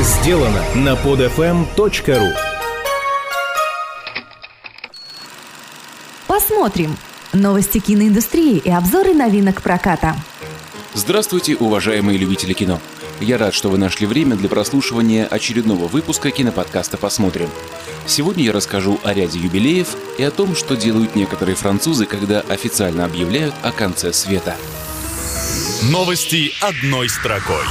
сделано на podfm.ru Посмотрим. Новости киноиндустрии и обзоры новинок проката. Здравствуйте, уважаемые любители кино. Я рад, что вы нашли время для прослушивания очередного выпуска киноподкаста «Посмотрим». Сегодня я расскажу о ряде юбилеев и о том, что делают некоторые французы, когда официально объявляют о конце света. Новости одной строкой.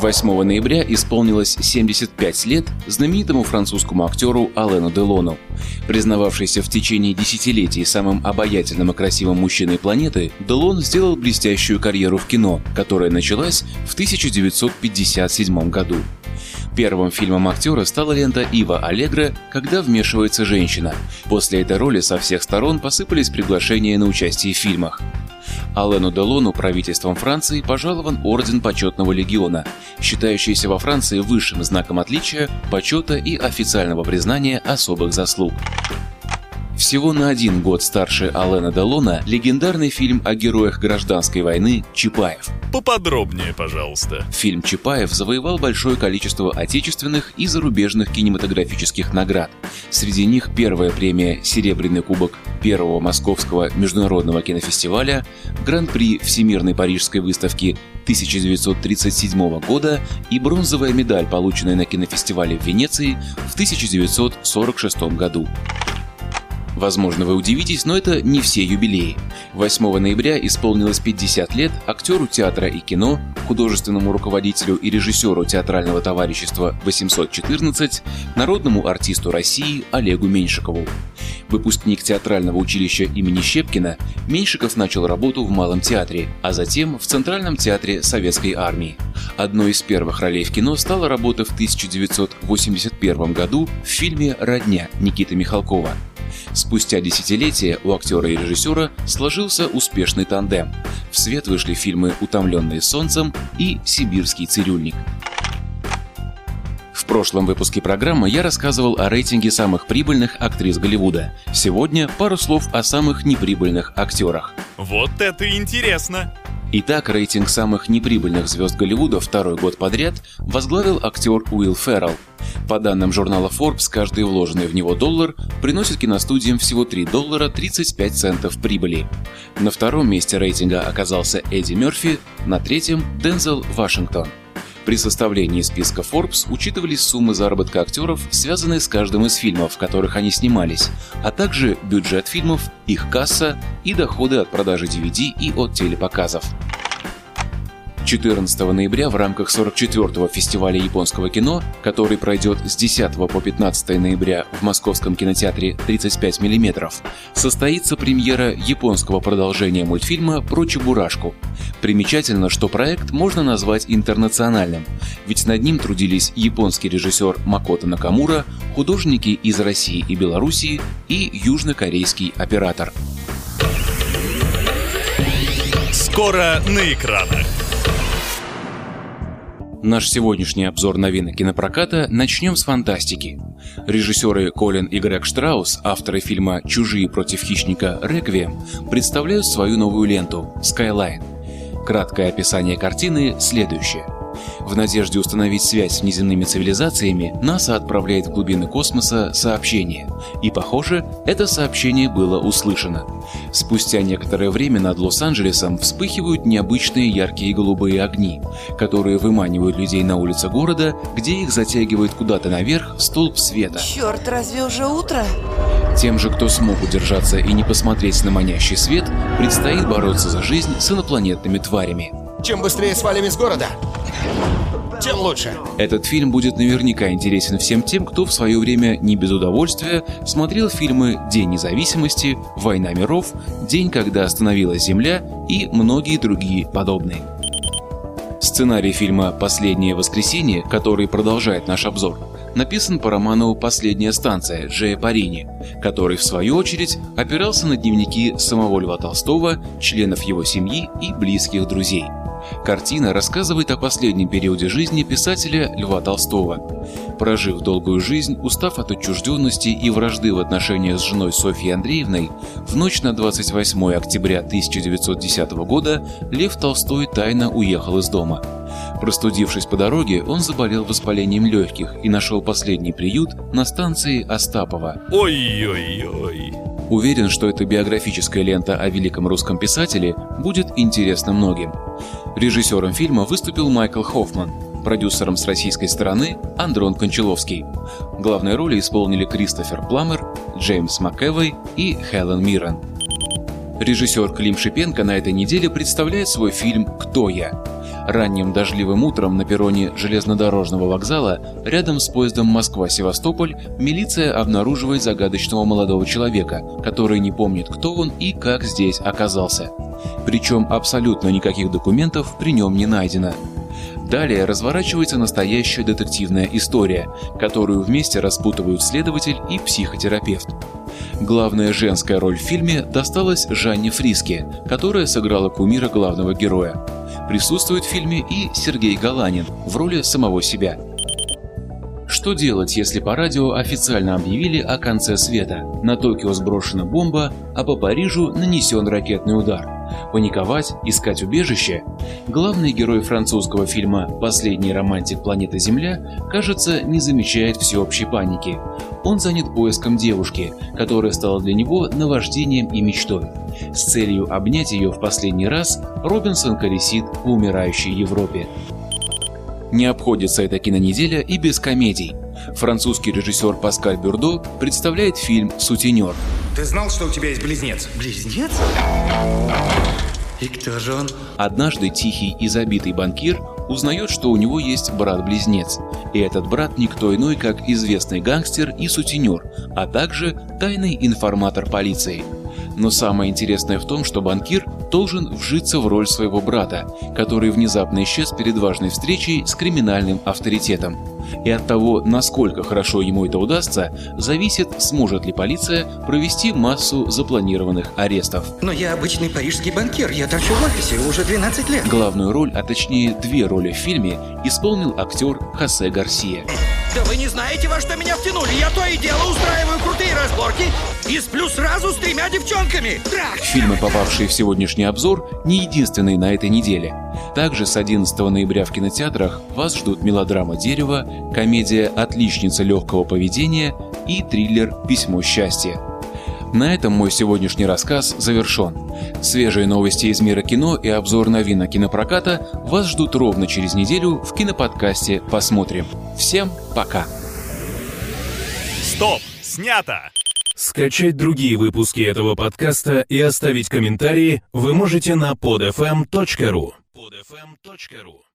8 ноября исполнилось 75 лет знаменитому французскому актеру Алену Делону. Признававшийся в течение десятилетий самым обаятельным и красивым мужчиной планеты, Делон сделал блестящую карьеру в кино, которая началась в 1957 году. Первым фильмом актера стала лента Ива Аллегра «Когда вмешивается женщина». После этой роли со всех сторон посыпались приглашения на участие в фильмах. Алену Делону правительством Франции пожалован Орден Почетного Легиона, считающийся во Франции высшим знаком отличия, почета и официального признания особых заслуг. Всего на один год старше Алена Делона легендарный фильм о героях гражданской войны «Чапаев». Поподробнее, пожалуйста. Фильм «Чапаев» завоевал большое количество отечественных и зарубежных кинематографических наград. Среди них первая премия «Серебряный кубок» первого Московского международного кинофестиваля, Гран-при Всемирной Парижской выставки 1937 года и бронзовая медаль, полученная на кинофестивале в Венеции в 1946 году. Возможно, вы удивитесь, но это не все юбилеи. 8 ноября исполнилось 50 лет актеру театра и кино, художественному руководителю и режиссеру театрального товарищества 814, народному артисту России Олегу Меньшикову. Выпускник театрального училища имени Щепкина, Меньшиков начал работу в Малом театре, а затем в Центральном театре Советской армии. Одной из первых ролей в кино стала работа в 1981 году в фильме «Родня» Никиты Михалкова. Спустя десятилетия у актера и режиссера сложился успешный тандем. В свет вышли фильмы «Утомленные солнцем» и «Сибирский цирюльник». В прошлом выпуске программы я рассказывал о рейтинге самых прибыльных актрис Голливуда. Сегодня пару слов о самых неприбыльных актерах. Вот это интересно! Итак, рейтинг самых неприбыльных звезд Голливуда второй год подряд возглавил актер Уилл Феррелл. По данным журнала Forbes, каждый вложенный в него доллар приносит киностудиям всего 3 доллара 35 центов прибыли. На втором месте рейтинга оказался Эдди Мерфи, на третьем – Дензел Вашингтон. При составлении списка Forbes учитывались суммы заработка актеров, связанные с каждым из фильмов, в которых они снимались, а также бюджет фильмов, их касса и доходы от продажи DVD и от телепоказов. 14 ноября в рамках 44-го фестиваля японского кино, который пройдет с 10 по 15 ноября в московском кинотеатре 35 мм, состоится премьера японского продолжения мультфильма про Чебурашку. Примечательно, что проект можно назвать интернациональным, ведь над ним трудились японский режиссер Макото Накамура, художники из России и Белоруссии и южнокорейский оператор. Скоро на экранах. Наш сегодняшний обзор новинок кинопроката начнем с фантастики. Режиссеры Колин и Грег Штраус, авторы фильма «Чужие против хищника. Реквием», представляют свою новую ленту «Skyline». Краткое описание картины следующее. В надежде установить связь с внеземными цивилизациями, НАСА отправляет в глубины космоса сообщение. И, похоже, это сообщение было услышано. Спустя некоторое время над Лос-Анджелесом вспыхивают необычные яркие голубые огни, которые выманивают людей на улице города, где их затягивает куда-то наверх столб света. Черт, разве уже утро? Тем же, кто смог удержаться и не посмотреть на манящий свет, предстоит бороться за жизнь с инопланетными тварями. Чем быстрее свалим из города, тем лучше. Этот фильм будет наверняка интересен всем тем, кто в свое время не без удовольствия смотрел фильмы «День независимости», «Война миров», «День, когда остановилась Земля» и многие другие подобные. Сценарий фильма «Последнее воскресенье», который продолжает наш обзор, написан по роману «Последняя станция» Джея Парини, который, в свою очередь, опирался на дневники самого Льва Толстого, членов его семьи и близких друзей. Картина рассказывает о последнем периоде жизни писателя Льва Толстого. Прожив долгую жизнь, устав от отчужденности и вражды в отношениях с женой Софьей Андреевной, в ночь на 28 октября 1910 года Лев Толстой тайно уехал из дома. Простудившись по дороге, он заболел воспалением легких и нашел последний приют на станции Остапова. Ой-ой-ой. Уверен, что эта биографическая лента о великом русском писателе будет интересна многим. Режиссером фильма выступил Майкл Хоффман, продюсером с российской стороны Андрон Кончаловский. Главные роли исполнили Кристофер Пламер, Джеймс МакЭвой и Хелен Миррен. Режиссер Клим Шипенко на этой неделе представляет свой фильм «Кто я?». Ранним дождливым утром на перроне железнодорожного вокзала рядом с поездом Москва-Севастополь милиция обнаруживает загадочного молодого человека, который не помнит, кто он и как здесь оказался. Причем абсолютно никаких документов при нем не найдено. Далее разворачивается настоящая детективная история, которую вместе распутывают следователь и психотерапевт. Главная женская роль в фильме досталась Жанне Фриске, которая сыграла кумира главного героя. Присутствует в фильме и Сергей Галанин в роли самого себя. Что делать, если по радио официально объявили о конце света? На Токио сброшена бомба, а по Парижу нанесен ракетный удар. Паниковать, искать убежище? Главный герой французского фильма «Последний романтик планеты Земля» кажется, не замечает всеобщей паники. Он занят поиском девушки, которая стала для него наваждением и мечтой. С целью обнять ее в последний раз Робинсон колесит по умирающей Европе. Не обходится эта кинонеделя и без комедий. Французский режиссер Паскаль Бюрдо представляет фильм «Сутенер». Ты знал, что у тебя есть близнец? Близнец? И кто же он? Однажды тихий и забитый банкир узнает, что у него есть брат-близнец. И этот брат никто иной, как известный гангстер и сутенер, а также тайный информатор полиции. Но самое интересное в том, что банкир должен вжиться в роль своего брата, который внезапно исчез перед важной встречей с криминальным авторитетом. И от того, насколько хорошо ему это удастся, зависит, сможет ли полиция провести массу запланированных арестов. Но я обычный парижский банкир, я торчу в офисе уже 12 лет. Главную роль, а точнее две роли в фильме, исполнил актер Хосе Гарсия. Да вы не знаете, во что меня втянули. Я то и дело устраиваю крутые разборки и сплю сразу с тремя девчонками. Трах! Фильмы, попавшие в сегодняшний обзор, не единственные на этой неделе. Также с 11 ноября в кинотеатрах вас ждут мелодрама «Дерево», комедия «Отличница легкого поведения» и триллер «Письмо счастья». На этом мой сегодняшний рассказ завершен. Свежие новости из мира кино и обзор новинок кинопроката вас ждут ровно через неделю в киноподкасте «Посмотрим». Всем пока! Стоп! Снято! Скачать другие выпуски этого подкаста и оставить комментарии вы можете на podfm.ru. podfm.ru